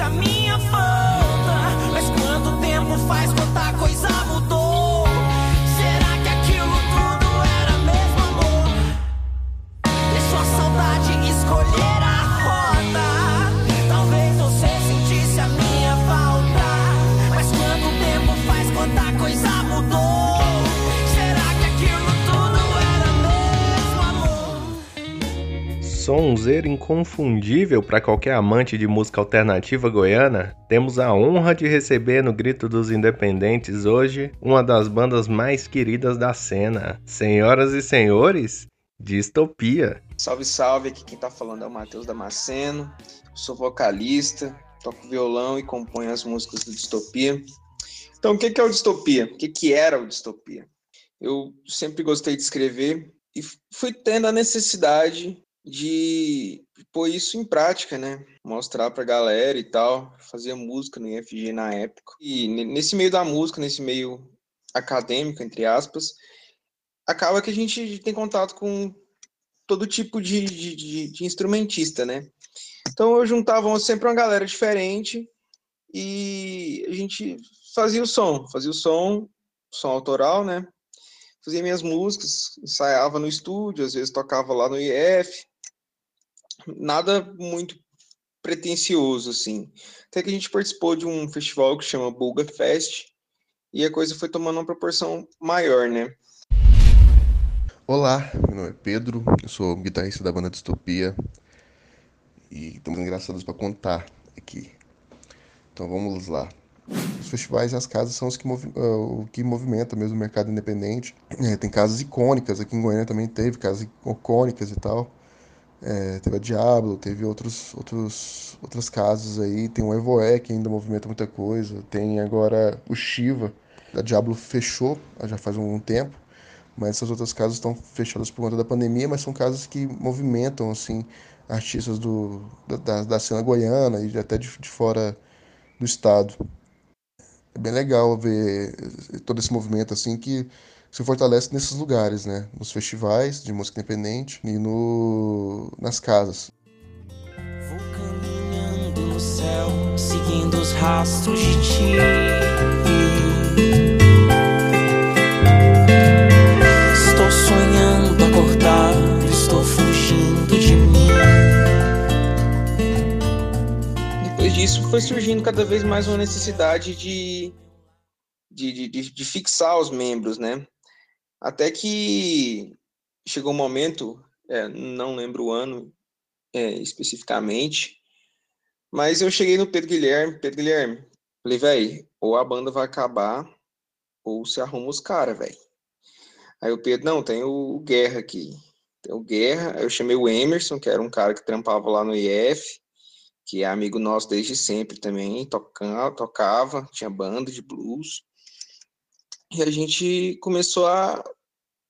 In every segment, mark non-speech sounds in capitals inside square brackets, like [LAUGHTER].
a minha falta. Mas quanto tempo faz quanta coisa Sonzeiro inconfundível para qualquer amante de música alternativa goiana, temos a honra de receber no Grito dos Independentes hoje uma das bandas mais queridas da cena. Senhoras e senhores, Distopia. Salve, salve, aqui quem tá falando é o Matheus Damasceno, sou vocalista, toco violão e componho as músicas do Distopia. Então, o que é o Distopia? O que era o Distopia? Eu sempre gostei de escrever e fui tendo a necessidade de pôr isso em prática, né? Mostrar pra galera e tal. Fazia música no IFG na época. E ne- nesse meio da música, nesse meio acadêmico, entre aspas, acaba que a gente tem contato com todo tipo de, de, de- de instrumentista, né? Então eu juntava sempre uma galera diferente e a gente fazia o som, fazia o som, som autoral, né? Fazia minhas músicas, ensaiava no estúdio, às vezes tocava lá no IF, nada muito pretensioso, assim. Até que a gente participou de um festival que chama Bulga Fest e a coisa foi tomando uma proporção maior, né? Olá, meu nome é Pedro, eu sou guitarrista da banda Distopia e temos engraçados para contar aqui. Então vamos lá. Os festivais e as casas são os que movi- ah, o que movimenta mesmo o mercado independente. É, tem casas icônicas, aqui em Goiânia também teve casas icônicas e tal. É, teve a Diablo, teve outros, outros, outras casas aí. Tem o Evoé, que ainda movimenta muita coisa. Tem agora o Shiva. A Diablo fechou já faz um tempo mas essas outras casas estão fechadas por conta da pandemia, mas são casas que movimentam assim artistas do, da, da cena goiana e até de, de fora do estado. É bem legal ver todo esse movimento assim que se fortalece nesses lugares, né? Nos festivais de música independente e no, nas casas. Vou caminhando no céu, seguindo os rastros de ti. Estou sonhando acordar, estou fugindo de mim. Depois disso, foi surgindo cada vez mais uma necessidade de, de, de, de- de fixar os membros, né? Até que chegou um momento, é, não lembro o ano é, especificamente, mas eu cheguei no Pedro Guilherme, Pedro Guilherme, falei, velho, ou a banda vai acabar, ou se arruma os caras, velho. Aí o Pedro, não, tem o Guerra aqui. Tem o Guerra, aí eu chamei o Emerson, que era um cara que trampava lá no IF, que é amigo nosso desde sempre também, tocava, tocava, tinha banda de blues. E a gente começou a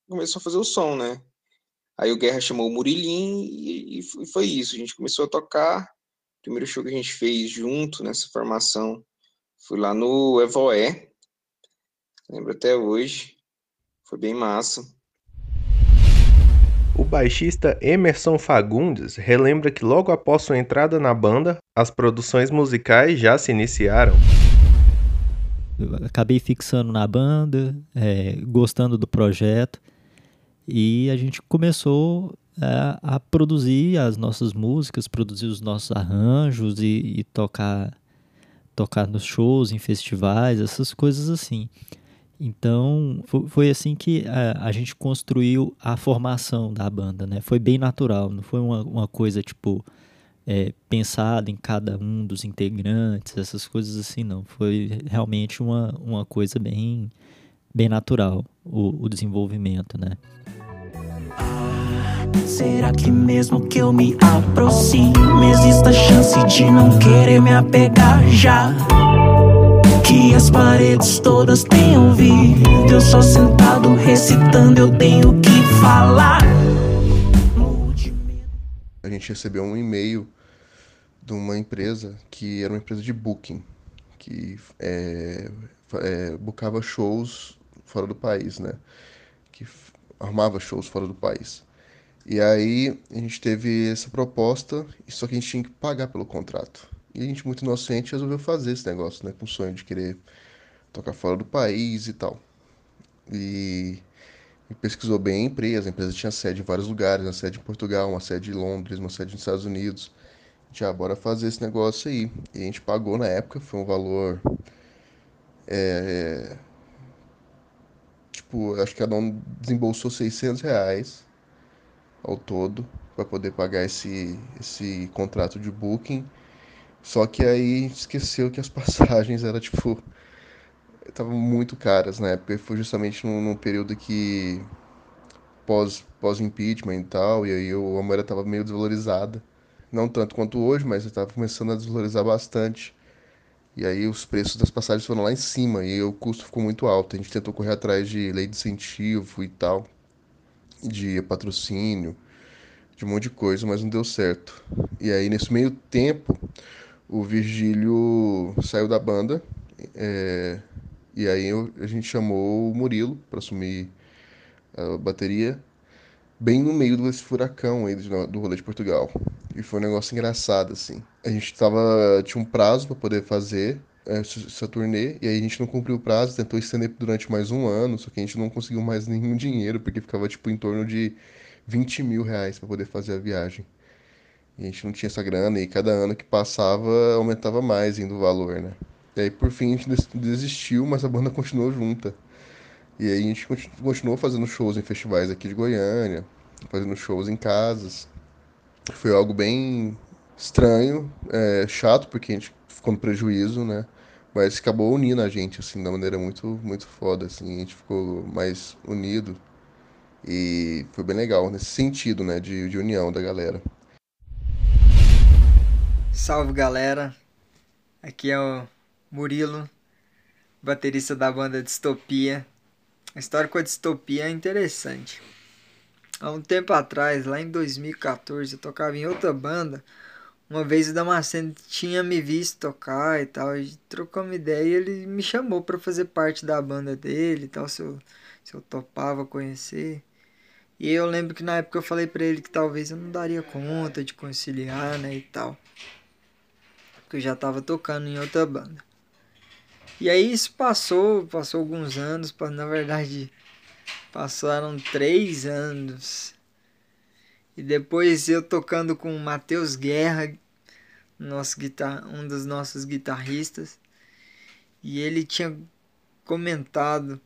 começou a fazer o som, né? Aí o Guerra chamou o Murilim e, e foi- isso. A gente começou a tocar. O primeiro show que a gente fez junto nessa formação foi lá no Evoé. Lembro até hoje. Foi bem massa. O baixista Emerson Fagundes relembra que logo após sua entrada na banda, as produções musicais já se iniciaram. Acabei fixando na banda, é, gostando do projeto e a gente começou é, a produzir as nossas músicas, produzir os nossos arranjos e, e tocar tocar nos shows, em festivais, essas coisas assim. Então fo- foi assim que a, a gente construiu a formação da banda, né? Foi bem natural, não foi uma, uma coisa tipo é, pensada em cada um dos integrantes, essas coisas assim, não. Foi realmente uma, uma coisa bem, bem natural, o, o desenvolvimento, né? Será que mesmo que eu me aproxime, existe a chance de não querer me apegar já? Que as paredes todas tenham ouvido, eu só sentado recitando, eu tenho que falar. Gente recebeu um e-mail de uma empresa que era uma empresa de booking, que é, é, bookava shows fora do país, né? Que armava shows fora do país. E aí a gente teve essa proposta, só que a gente tinha que pagar pelo contrato. E a gente, muito inocente, resolveu fazer esse negócio, né? Com o sonho de querer tocar fora do país e tal. E pesquisou bem a empresa. A empresa tinha sede em vários lugares, uma sede em Portugal, uma sede em Londres, uma sede nos Estados Unidos. Já, bora fazer esse negócio aí. E a gente pagou na época, foi um valor. É, tipo, acho que cada um desembolsou 600 reais ao todo para poder pagar esse, esse contrato de booking. Só que aí esqueceu que as [LAUGHS] passagens eram tipo. Estavam muito caras na época. Foi justamente num, num período que. pós, pós-impeachment e tal, e aí a moeda estava meio desvalorizada. Não tanto quanto hoje, mas estava começando a desvalorizar bastante. E aí os preços das passagens foram lá em cima e o custo ficou muito alto. A gente tentou correr atrás de lei de incentivo e tal, de patrocínio, de um monte de coisa, mas não deu certo. E aí nesse meio tempo, o Virgílio saiu da banda é, e aí eu, a gente chamou o Murilo para assumir a bateria bem no meio desse furacão aí do, do rolê de Portugal. E foi um negócio engraçado, assim. A gente tava, tinha um prazo para poder fazer essa turnê, e aí a gente não cumpriu o prazo, tentou estender durante mais um ano, só que a gente não conseguiu mais nenhum dinheiro, porque ficava, tipo, em torno de 20 mil reais para poder fazer a viagem. E a gente não tinha essa grana, e cada ano que passava, aumentava mais ainda o valor, né? E aí, por fim, a gente desistiu, mas a banda continuou junta. E aí a gente continuou fazendo shows em festivais aqui de Goiânia, fazendo shows em casas. Foi algo bem estranho, é, chato, porque a gente ficou no prejuízo, né? Mas acabou unindo a gente, assim, da maneira muito, muito foda, assim. A gente ficou mais unido. E foi bem legal nesse sentido, né? De, de união da galera. Salve, galera. Aqui é o Murilo, baterista da banda Distopia. A história com a Distopia é interessante. Há um tempo atrás, lá em 2014, eu tocava em outra banda. Uma vez o Damasceno tinha me visto tocar e tal, e trocamos ideia e ele me chamou para fazer parte da banda dele e tal, se eu, se eu topava conhecer. E eu lembro que na época eu falei para ele que talvez eu não daria conta de conciliar, né, e tal. Porque eu já tava tocando em outra banda. E aí isso passou, passou alguns anos, na verdade Passaram três anos. E depois eu tocando com o Matheus Guerra, nosso guitar um dos nossos guitarristas. E ele tinha comentado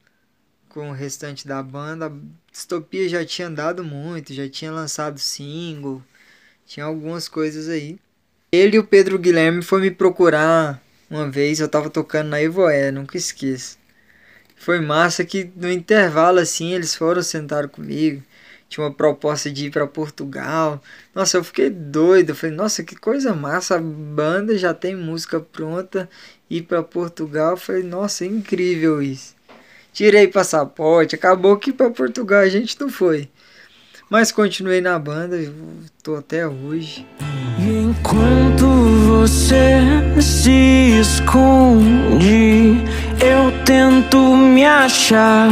com o restante da banda. A Distopia já tinha andado muito, já tinha lançado single, tinha algumas coisas aí. Ele e o Pedro Guilherme foi me procurar uma vez, eu tava tocando na Evoé, nunca esqueço. Foi massa que no intervalo assim eles foram sentar comigo. Tinha uma proposta de ir para Portugal. Nossa, eu fiquei doido. Eu falei, nossa, que coisa massa. A banda já tem música pronta. Ir para Portugal. Eu falei, nossa, é incrível isso. Tirei passaporte. Acabou que para Portugal a gente não foi. Mas continuei na banda, tô até hoje. Enquanto você se esconde, eu tento me achar,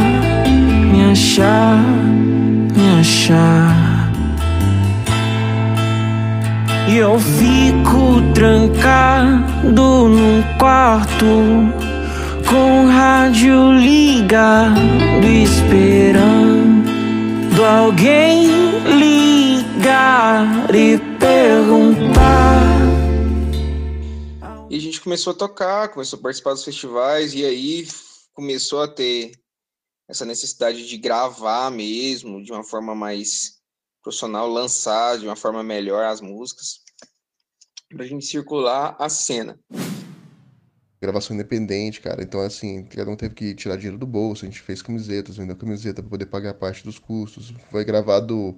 me achar, me achar. E eu fico trancado num quarto com o rádio ligado, esperando alguém ligar e perguntar. E a gente começou a tocar, começou a participar dos festivais, e aí começou a ter essa necessidade de gravar mesmo, de uma forma mais profissional, lançar de uma forma melhor as músicas, para a gente circular a cena gravação independente, cara. Então, assim, cada um teve que tirar dinheiro do bolso. A gente fez camisetas, vendeu camiseta para poder pagar parte dos custos. Foi gravado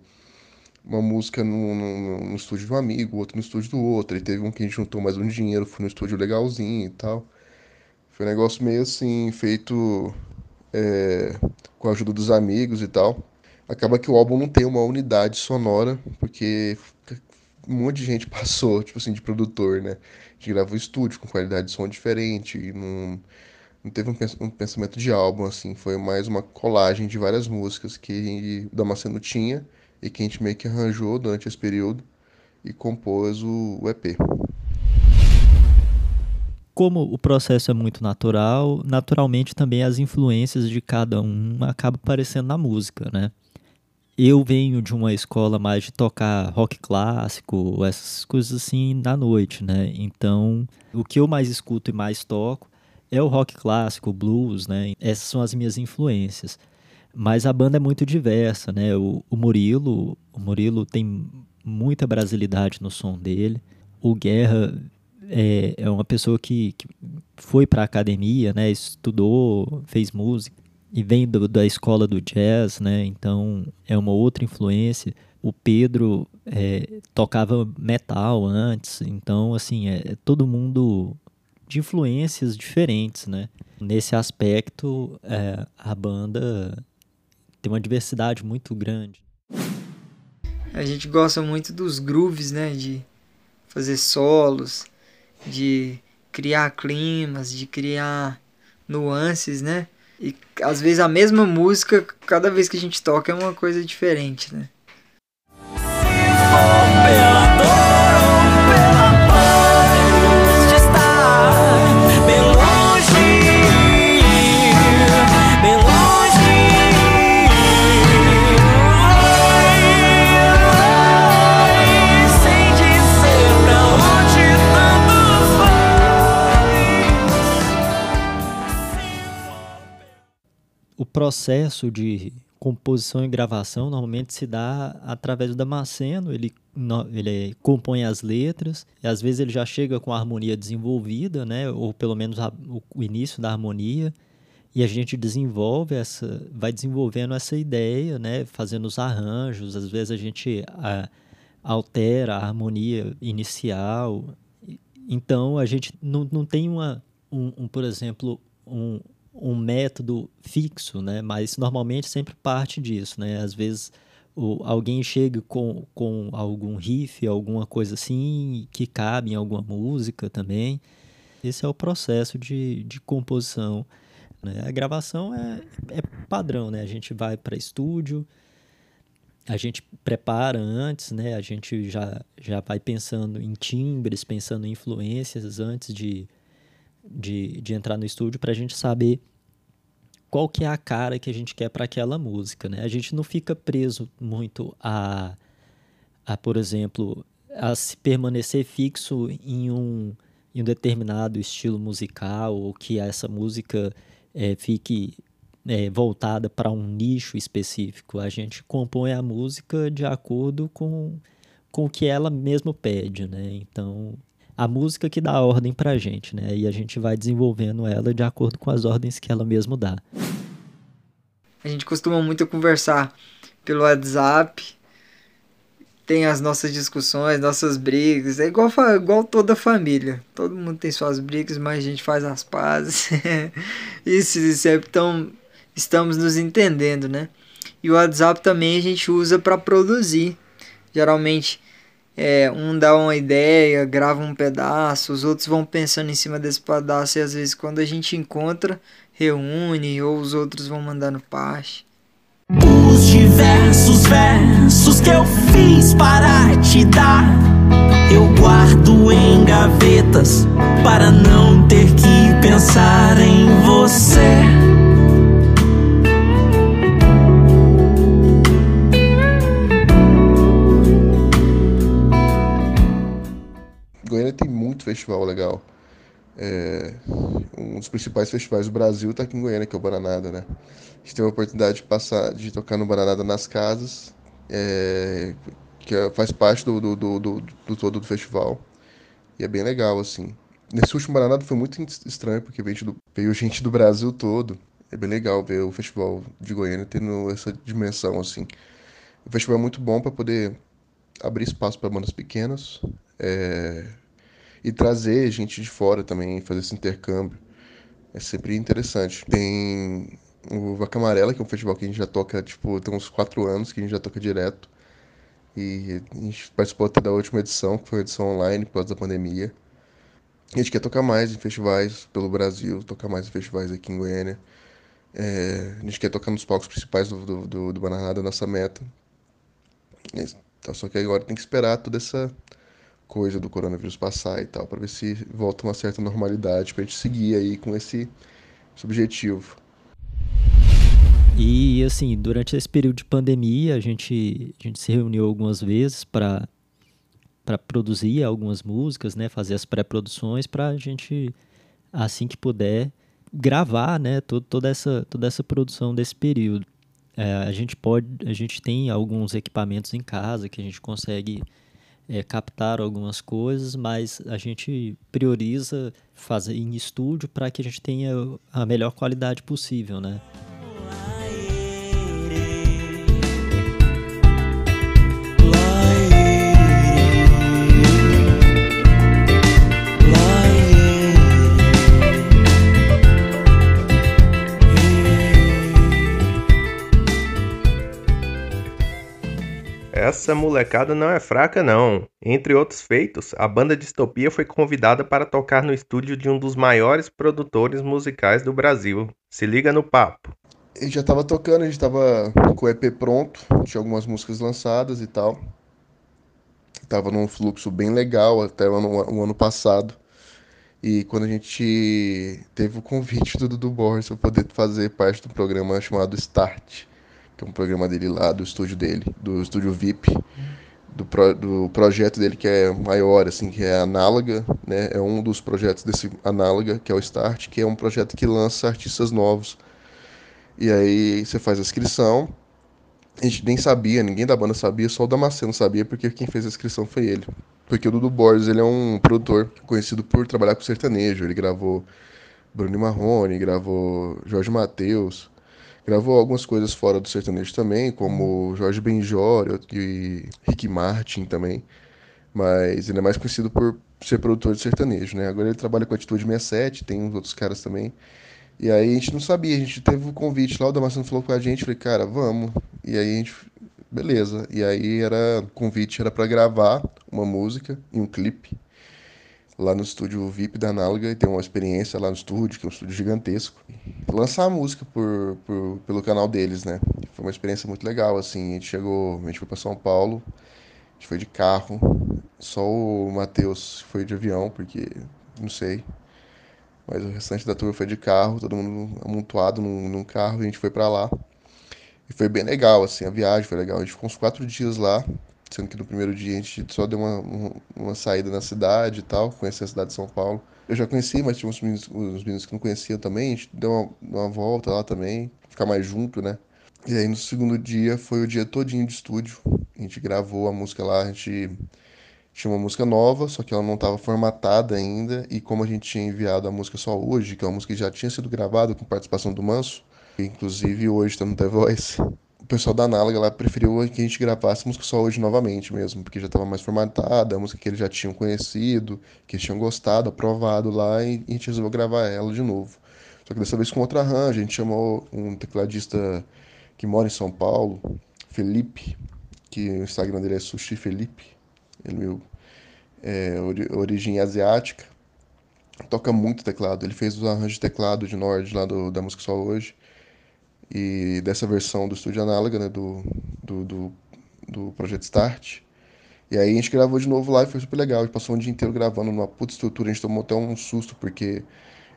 uma música no, no, no, estúdio de um amigo, outro no estúdio do outro. E teve um que a gente juntou mais um dinheiro, foi no estúdio legalzinho e tal. Foi um negócio meio assim, feito é, com a ajuda dos amigos e tal. Acaba que o álbum não tem uma unidade sonora, porque um monte de gente [LAUGHS] passou, tipo assim, de produtor, né? gente gravou estúdio com qualidade de som diferente e não, não teve um, pensamento de álbum, assim, foi mais uma colagem de várias músicas que o Damasceno tinha e que a gente meio que arranjou durante esse período e compôs o, EP. como o processo é muito natural, naturalmente também as influências de cada um acabam aparecendo na música, né? Eu venho de uma escola mais de tocar rock clássico, essas coisas assim na noite, né? Então, o que eu mais escuto e mais toco é o rock clássico, blues, né? Essas são as minhas influências. Mas a banda é muito diversa, né? O, o Murilo, o Murilo tem muita brasilidade no som dele. O Guerra é, é uma pessoa que, que foi para a academia, né? Estudou, fez música e vem do, da escola do jazz, né? Então é uma outra influência. O Pedro é, tocava metal antes, então assim é, é, todo mundo de influências diferentes, né? Nesse aspecto, é, a banda tem uma diversidade muito grande. A gente gosta muito dos grooves, né? De fazer solos, de criar climas, de criar nuances, né? E às vezes a mesma música, cada vez que a gente toca é uma coisa diferente, né? Processo de composição e gravação normalmente se dá através do Damasceno, ele, ele compõe as letras, e às vezes ele já chega com a harmonia desenvolvida, né, ou pelo menos a- o, início da harmonia, e a gente desenvolve essa, vai desenvolvendo essa ideia, né, fazendo os arranjos, às vezes a gente a- altera a harmonia inicial, então a gente não, não tem uma, um, um, por exemplo, um, um método fixo, né? Mas normalmente sempre parte disso, né? Às vezes o, alguém chega com, com algum riff, alguma coisa assim, que cabe em alguma música também. Esse é o processo de, de composição. Né? A gravação é, é padrão, né? A gente vai para estúdio, a gente prepara antes, né? A gente já, já vai pensando em timbres, pensando em influências antes de, de, de entrar no estúdio para a gente saber qual que é a cara que a gente quer para aquela música, né? A gente não fica preso muito a, a, por exemplo, a se permanecer fixo em um, em um determinado estilo musical ou que essa música eh, fique eh, voltada para um nicho específico. A gente compõe a música de acordo com, com o que ela mesmo pede, né? Então, a música que dá a ordem pra gente, né? E a gente vai desenvolvendo ela de acordo com as ordens que ela mesmo dá. A gente costuma muito conversar pelo WhatsApp. Tem as nossas discussões, nossas brigas. É igual, igual toda família. Todo mundo tem suas brigas, mas a gente faz as pazes. [LAUGHS] E sempre tão, estamos nos entendendo, né? E o WhatsApp também a gente usa para produzir. Geralmente é, um dá uma ideia, grava um pedaço, os outros vão pensando em cima desse pedaço e às vezes quando a gente encontra, reúne ou os outros vão mandando parte. Os diversos versos que eu fiz para te dar, eu guardo em gavetas para não ter que pensar em você. Goiânia tem muito festival legal. É, um dos principais festivais do Brasil está aqui em Goiânia, que é o Bananada, né? A gente teve a oportunidade de passar, de tocar no Bananada nas casas, é, que é- faz parte do, do, do, do, do todo do festival. E é bem legal, assim. Nesse último Bananada foi muito estranho, porque veio, do- veio gente do Brasil todo. É bem legal ver o festival de Goiânia tendo essa dimensão, assim. O festival é muito bom para poder abrir espaço para bandas pequenas, é, e trazer gente de fora também, fazer esse intercâmbio. É sempre interessante. Tem o Vaca Amarela, que é um festival que a gente já toca, tipo, tem uns quatro anos que a gente já toca direto. E a gente participou até da última edição, que foi a edição online, pós da pandemia. A gente quer tocar mais em festivais pelo Brasil, tocar mais em festivais aqui em Goiânia. É, a gente quer tocar nos palcos principais do, do, do, do Bananada, nossa meta. Então, só que agora tem que esperar toda essa coisa do coronavírus passar e tal, para ver se volta uma certa normalidade para a gente seguir aí com esse, objetivo. E assim, durante esse período de pandemia, a gente, a gente se reuniu algumas vezes para para produzir algumas músicas, né, fazer as pré-produções para a gente assim que puder gravar, né, todo, toda essa toda essa produção desse período. É, a gente pode, a gente tem alguns equipamentos em casa que a gente consegue é, captar algumas coisas, mas a gente prioriza fazer em estúdio para que a gente tenha a melhor qualidade possível, né? Essa molecada não é fraca, não. Entre outros feitos, a banda Distopia foi convidada para tocar no estúdio de um dos maiores produtores musicais do Brasil. Se liga no papo. Ele já estava tocando, a gente estava com o EP pronto, tinha algumas músicas lançadas e tal. Tava num fluxo bem legal até o ano, o ano passado. E quando a gente teve o convite do Dudu Borges para poder fazer parte do programa chamado Start é um programa dele lá, do estúdio dele, do estúdio VIP, do, pro, do projeto dele que é maior, assim, que é Análoga, né? É um dos projetos desse Análoga, que é o Start, que é um projeto que lança artistas novos. E aí você faz a inscrição, a gente nem sabia, ninguém da banda sabia, só o Damasceno sabia, porque quem fez a inscrição foi ele. Porque o Dudu Borges, ele é um produtor conhecido por trabalhar com sertanejo, ele gravou Bruno Marrone, gravou Jorge Mateus, Gravou algumas coisas fora do sertanejo também, como Jorge Benjor e Rick Martin também. Mas ele é mais conhecido por ser produtor de sertanejo, né? Agora ele trabalha com a Atitude 67, tem uns outros caras também. E aí a gente não sabia, a gente teve o um convite lá, o Damasceno falou com a gente, falei, cara, vamos. E aí a gente, beleza. E aí era, o convite era para gravar uma música e um clipe lá no estúdio VIP da Análoga e ter uma experiência lá no estúdio, que é um estúdio gigantesco. Lançar a música por, por, pelo canal deles, né? Foi uma experiência muito legal, assim. A gente chegou, a gente foi para São Paulo, a gente foi de carro, só o Matheus foi de avião, porque não sei. Mas o restante da turma foi de carro, todo mundo amontoado num, num carro, e a gente foi para lá. E foi bem legal, assim, a viagem foi legal. A gente ficou uns quatro dias lá, sendo que no primeiro dia a gente só deu uma, uma saída na cidade e tal, conhecer a cidade de São Paulo. Eu já conheci, mas tinha uns meninos, uns meninos que não conheciam também, a gente deu uma, uma volta lá também, ficar mais junto, né? E aí no segundo dia foi o dia todinho de estúdio, a gente gravou a música lá, a gente tinha uma música nova, só que ela não estava formatada ainda, e como a gente tinha enviado a música só hoje, que é uma música que já tinha sido gravada com participação do Manso, inclusive hoje está no The Voice, o pessoal da Análoga lá preferiu que a gente gravasse a música só hoje novamente mesmo, porque já estava mais formatada, a música que eles já tinham conhecido, que eles tinham gostado, aprovado lá, e a gente resolveu gravar ela de novo. Só que dessa vez com outro arranjo, a gente chamou um tecladista que mora em São Paulo, Felipe, que o Instagram dele é Sushi Felipe, ele é origem asiática, toca muito teclado, ele fez os arranjos de teclado de Nord lá do, da música só hoje, e dessa versão do estúdio análoga, né, do, do, do, do Projeto Start. E aí a gente gravou de novo lá e foi super legal. A gente passou um dia inteiro gravando numa puta estrutura, a gente tomou até um susto, porque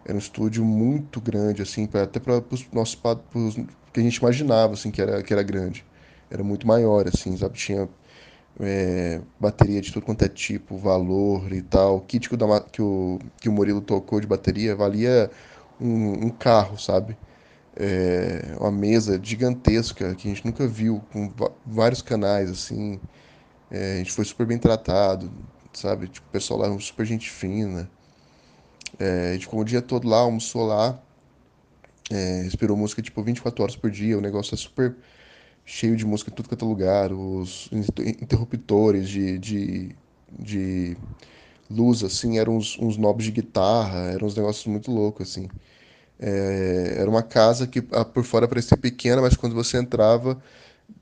era um estúdio muito grande, assim, pra, até para os nossos pros, que a gente imaginava, assim, que era, que era grande. Era muito maior, assim, sabe? Tinha é, bateria de tudo quanto é tipo, valor e tal. O kit que o, que o, que o Murilo tocou de bateria valia um, um carro, sabe? É, uma mesa gigantesca que a gente nunca viu, com vários canais, assim. É, a gente foi super bem tratado, sabe? Tipo, o pessoal lá é super gente fina. É, a gente ficou o dia todo lá, almoçou lá, é, esperou música tipo 24 horas por dia. O negócio é super cheio de música em tudo quanto é lugar. Os interruptores de, de, de luz, assim, eram uns, uns knobs de guitarra, eram uns negócios muito loucos, assim. É, era uma casa que ah, por fora parecia pequena, mas quando você entrava,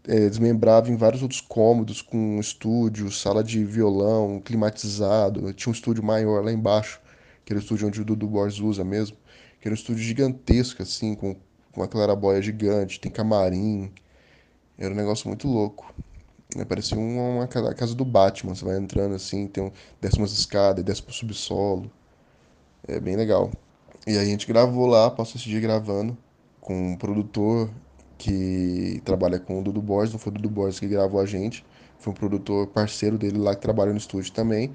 é, desmembrava em vários outros cômodos, com estúdio, sala de violão, climatizado. Tinha um estúdio maior lá embaixo, que era o estúdio onde o Dudu Borges usa mesmo, que era um estúdio gigantesco, assim, com, com uma clarabóia gigante, tem camarim. Era um negócio muito louco. Né? Parecia uma, uma casa do Batman. Você vai entrando assim, tem um, desce umas escadas, desce pro subsolo. É bem legal. E aí a gente gravou lá, passou esse dia gravando com um produtor que trabalha com o Dudu Borges, não foi o Dudu Borges que gravou a gente, foi um produtor parceiro dele lá que trabalha no estúdio também.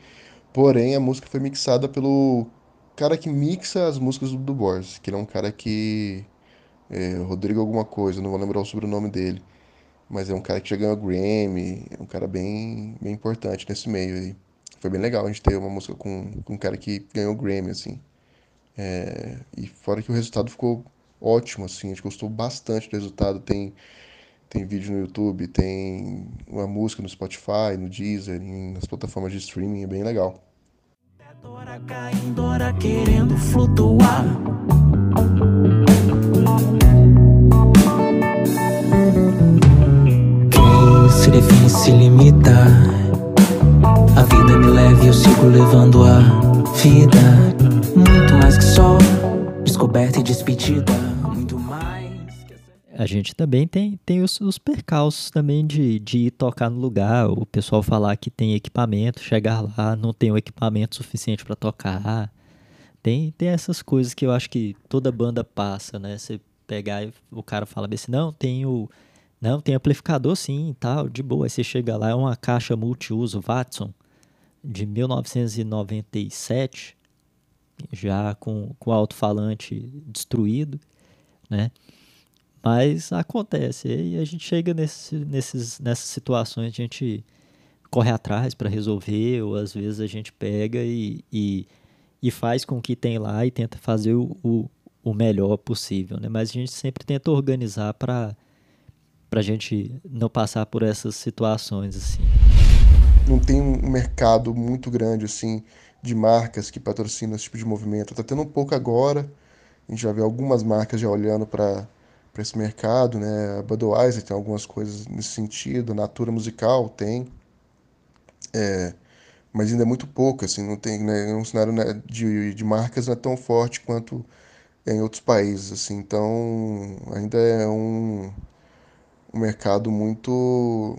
Porém, a música foi mixada pelo cara que mixa as músicas do Dudu Borges, que ele é um cara que. É, Rodrigo alguma coisa, não vou lembrar o sobrenome dele. Mas é um cara que já ganhou Grammy, é um cara bem, bem importante nesse meio aí. Foi bem legal a gente ter uma música com, com um cara que ganhou Grammy, assim. É, e fora que o resultado ficou ótimo, assim, a gente gostou bastante do resultado. Tem, tem vídeo no YouTube, tem uma música no Spotify, no Deezer, em, nas plataformas de streaming, é bem legal. Dora caindo, Dora querendo flutuar. Quem se define se limita. A vida me leva e eu sigo levando a vida. Mais que só descoberta e despedida. Muito mais. A gente também tem, tem os, os percalços também de, de ir tocar no lugar, o pessoal falar que tem equipamento, chegar lá, não tem o equipamento suficiente para tocar. Tem, tem essas coisas que eu acho que toda banda passa, né? Você pegar e o cara fala assim, não, tem o. Não, tem amplificador sim e tal, de boa. Aí você chega lá, é uma caixa multiuso Watson de 1997, já com, com o alto-falante destruído, né? Mas acontece, e a gente chega nesse, nesses, nessas situações, a gente corre atrás para resolver, ou às vezes a gente pega e, e, e faz com o que tem lá e tenta fazer o, o, o melhor possível, né? Mas a gente sempre tenta organizar para a gente não passar por essas situações, assim. não tem um mercado muito grande assim de marcas que patrocinam esse tipo de movimento. Tá tendo um pouco agora. A gente já vê algumas marcas já olhando para para esse mercado, né? A Budweiser tem algumas coisas nesse sentido, a Natura Musical tem, é, mas ainda é muito pouco, assim, não tem, né? Um cenário né, de, de marcas não é tão forte quanto em outros países, assim. Então, ainda é um, um mercado muito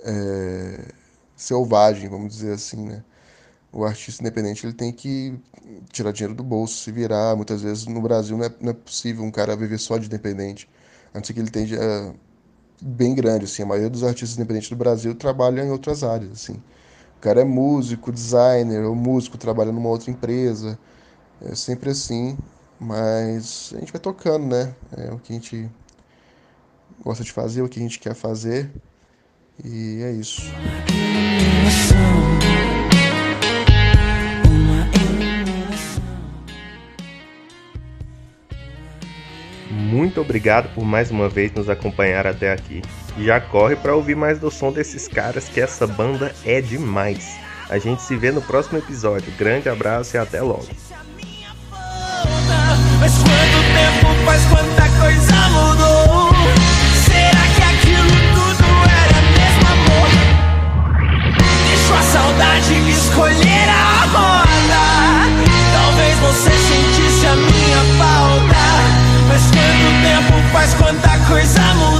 é, selvagem, vamos dizer assim, né? O artista independente ele tem que tirar dinheiro do bolso, se virar. Muitas vezes no Brasil não é, não é possível um cara viver só de independente, a não ser que ele tenha bem grande, assim. A maioria dos artistas independentes do Brasil trabalham em outras áreas, assim. O cara é músico, designer, ou músico trabalha numa outra empresa. É sempre assim, mas a gente vai tocando, né? É o que a gente gosta de fazer, o que a gente quer fazer. E é isso. Muito obrigado por mais uma vez nos acompanhar até aqui. Já corre para ouvir mais do som desses caras que essa banda é demais. A gente se vê no próximo episódio. Grande abraço e até logo. Quanto tempo faz quanta coisa mudar.